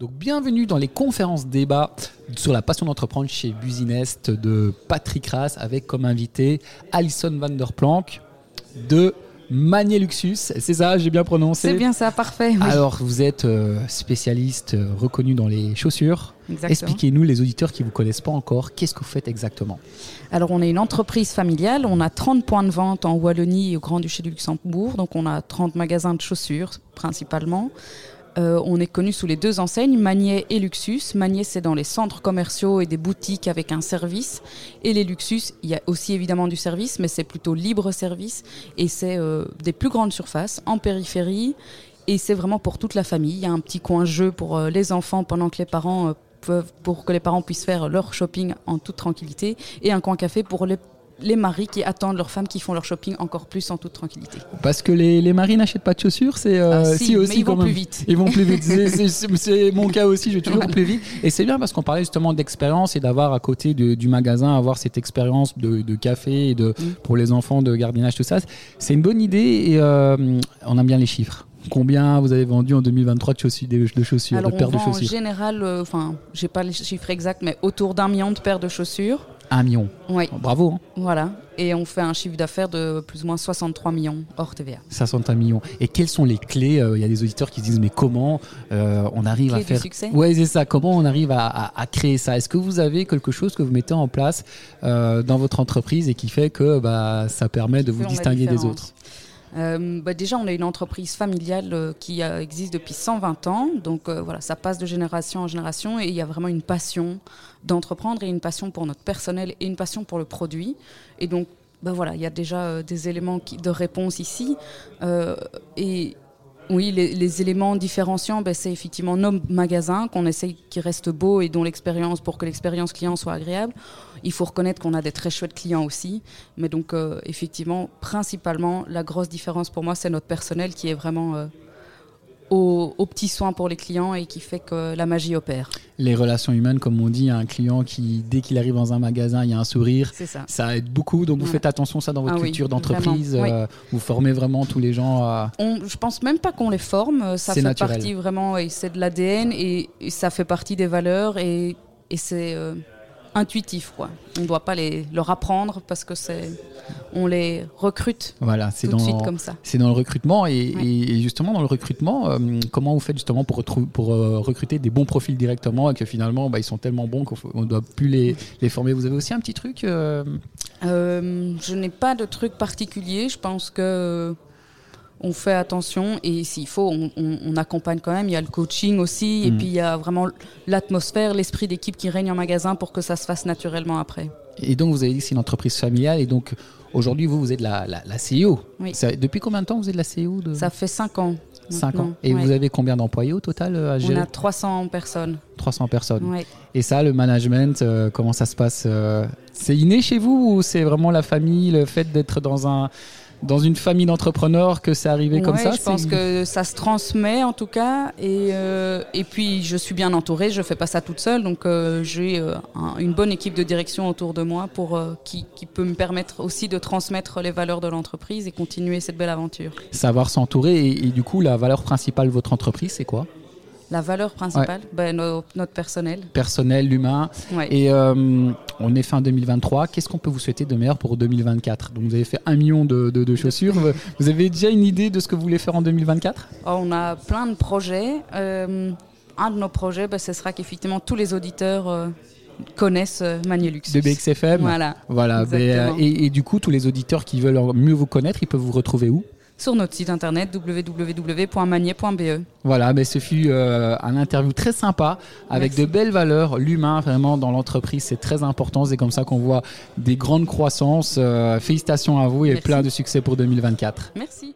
Donc bienvenue dans les conférences débats sur la passion d'entreprendre chez Businest de Patrick Rass avec comme invité Alison van der Planck de Manier Luxus. C'est ça, j'ai bien prononcé C'est bien ça, parfait. oui. Alors vous êtes euh, spécialiste euh, reconnu dans les chaussures. Expliquez-nous les auditeurs qui ne vous connaissent pas encore, qu'est-ce que vous faites exactement? Alors, on est une entreprise familiale. On a 30 points de vente en Wallonie et au Grand-Duché du Luxembourg. Donc, on a 30 magasins de chaussures, principalement. Euh, on est connu sous les deux enseignes, Magnier et Luxus. Magnier, c'est dans les centres commerciaux et des boutiques avec un service. Et les Luxus, il y a aussi évidemment du service, mais c'est plutôt libre service. Et c'est euh, des plus grandes surfaces en périphérie. Et c'est vraiment pour toute la famille. Il y a un petit coin jeu pour euh, les enfants pendant que les parents peuvent, pour que les parents puissent faire leur shopping en toute tranquillité. Et un coin café pour les les maris qui attendent leurs femmes qui font leur shopping encore plus en toute tranquillité. Parce que les, les maris n'achètent pas de chaussures, c'est euh, Ah, si, mais ils quand vont même. plus vite. Ils vont plus vite. C'est- mon cas aussi, je vais toujours plus vite. Et c'est bien parce qu'on parlait justement d'expérience et d'avoir à côté de- du magasin, avoir cette expérience de, de café et de, Mm. pour les enfants, de gardiennage, tout ça. C'est une bonne idée et euh, on aime bien les chiffres. Combien vous avez vendu en 2023 de chaussures, de, chaussures, Alors de on paires de vend en chaussures? général, euh, enfin, j'ai pas les chiffres exacts, mais autour d'un million de paires de chaussures. Un million. Oui, Bravo, hein. voilà. Et on fait un chiffre d'affaires de plus ou moins 63 millions hors TVA. 61 millions. Et quelles sont les clés Euh, Il y a des auditeurs qui se disent mais comment euh, on arrive Clés à du faire succès Ouais, c'est ça. Comment on arrive à, à- à créer ça? Est-ce que vous avez quelque chose que vous mettez en place euh, dans votre entreprise et qui fait que bah, ça permet de vous distinguer des autres? Euh, bah, déjà, on est une entreprise familiale euh, qui euh, existe depuis 120 ans. Donc voilà, ça passe de génération en génération et il y a vraiment une passion d'entreprendre et une passion pour notre personnel et une passion pour le produit. Et donc, bah, voilà, il y a déjà des éléments de réponse ici. Et oui, les, les éléments différenciants, ben, c'est effectivement nos magasins qu'on essaye qui restent beaux et dont l'expérience, pour que l'expérience client soit agréable. Il faut reconnaître qu'on a des très chouettes clients aussi. Mais donc, euh, effectivement, principalement, la grosse différence pour moi, c'est notre personnel qui est vraiment euh, au, au petit soin pour les clients et qui fait que la magie opère. Les relations humaines, comme on dit, un client qui, dès qu'il arrive dans un magasin, il y a un sourire. Ça. Ça aide beaucoup, donc vous faites attention ça dans votre Ah oui, culture d'entreprise. euh, Vous formez vraiment tous les gens à... On, je pense même pas qu'on les forme. euh, Ça fait naturel. partie vraiment, et c'est de l'ADN et, et ça fait partie des valeurs et, et c'est euh, intuitif. Quoi. On ne doit pas les, leur apprendre parce que c'est, on les recrute Voilà, c'est tout de dans... suite comme ça. C'est dans le recrutement et, Ouais. et- et justement dans le recrutement, euh, comment vous faites justement pour, euh, recruter des bons profils directement et que finalement bah, ils sont tellement bons qu'on ne doit plus les, les former? Vous avez aussi un petit truc euh, je n'ai pas de truc particulier. Je pense que on fait attention et s'il faut, on, on- on accompagne quand même. Il y a le coaching aussi et Mm. puis il y a vraiment l'atmosphère, l'esprit d'équipe qui règne en magasin pour que ça se fasse naturellement après. Et donc vous avez dit que c'est une entreprise familiale et donc aujourd'hui vous vous êtes la, la, la CEO. Oui. Ça- depuis combien de temps vous êtes la CEO de... Ça fait 5 ans. 5 ans. Et Ouais. vous avez combien d'employés au total euh, à On gérer a 300 personnes. 300 personnes. Ouais. Et ça, le management, euh, comment ça se passe euh, C'est inné chez vous ou c'est vraiment la famille, le fait d'être dans un dans une famille d'entrepreneurs que c'est arrivé comme Ouais, ça Je pense que ça se transmet en tout cas. Et, euh, et puis je suis bien entourée, je fais pas ça toute seule. Donc euh, j'ai euh, un- une bonne équipe de direction autour de moi pour, qui, qui peut me permettre aussi de transmettre les valeurs de l'entreprise et continuer cette belle aventure. savoir s'entourer et, et du coup la valeur principale de votre entreprise c'est quoi? La valeur principale, ben, no- notre personnel. Personnel, l'humain. Ouais. Et euh, on est fin 2023. Qu'est-ce qu'on peut vous souhaiter de meilleur pour 2024 Donc vous avez fait un million de, de- de chaussures. vous avez déjà une idée de ce que vous voulez faire en 2024 Oh, on a plein de projets. Euh, un de nos projets, ben, ce sera qu'effectivement tous les auditeurs euh, connaissent Magnelux. de BXFM Voilà. Voilà. ben, et du coup, tous les auditeurs qui veulent mieux vous connaître, ils peuvent vous retrouver où? Sur notre site internet www.magnier.be. Voilà, mais ce fut euh, un interview très sympa avec Merci. de belles valeurs. L'humain, vraiment, dans l'entreprise, c'est très important. C'est comme ça qu'on voit des grandes croissances. Euh, félicitations à vous et Merci. plein de succès pour 2024. Merci.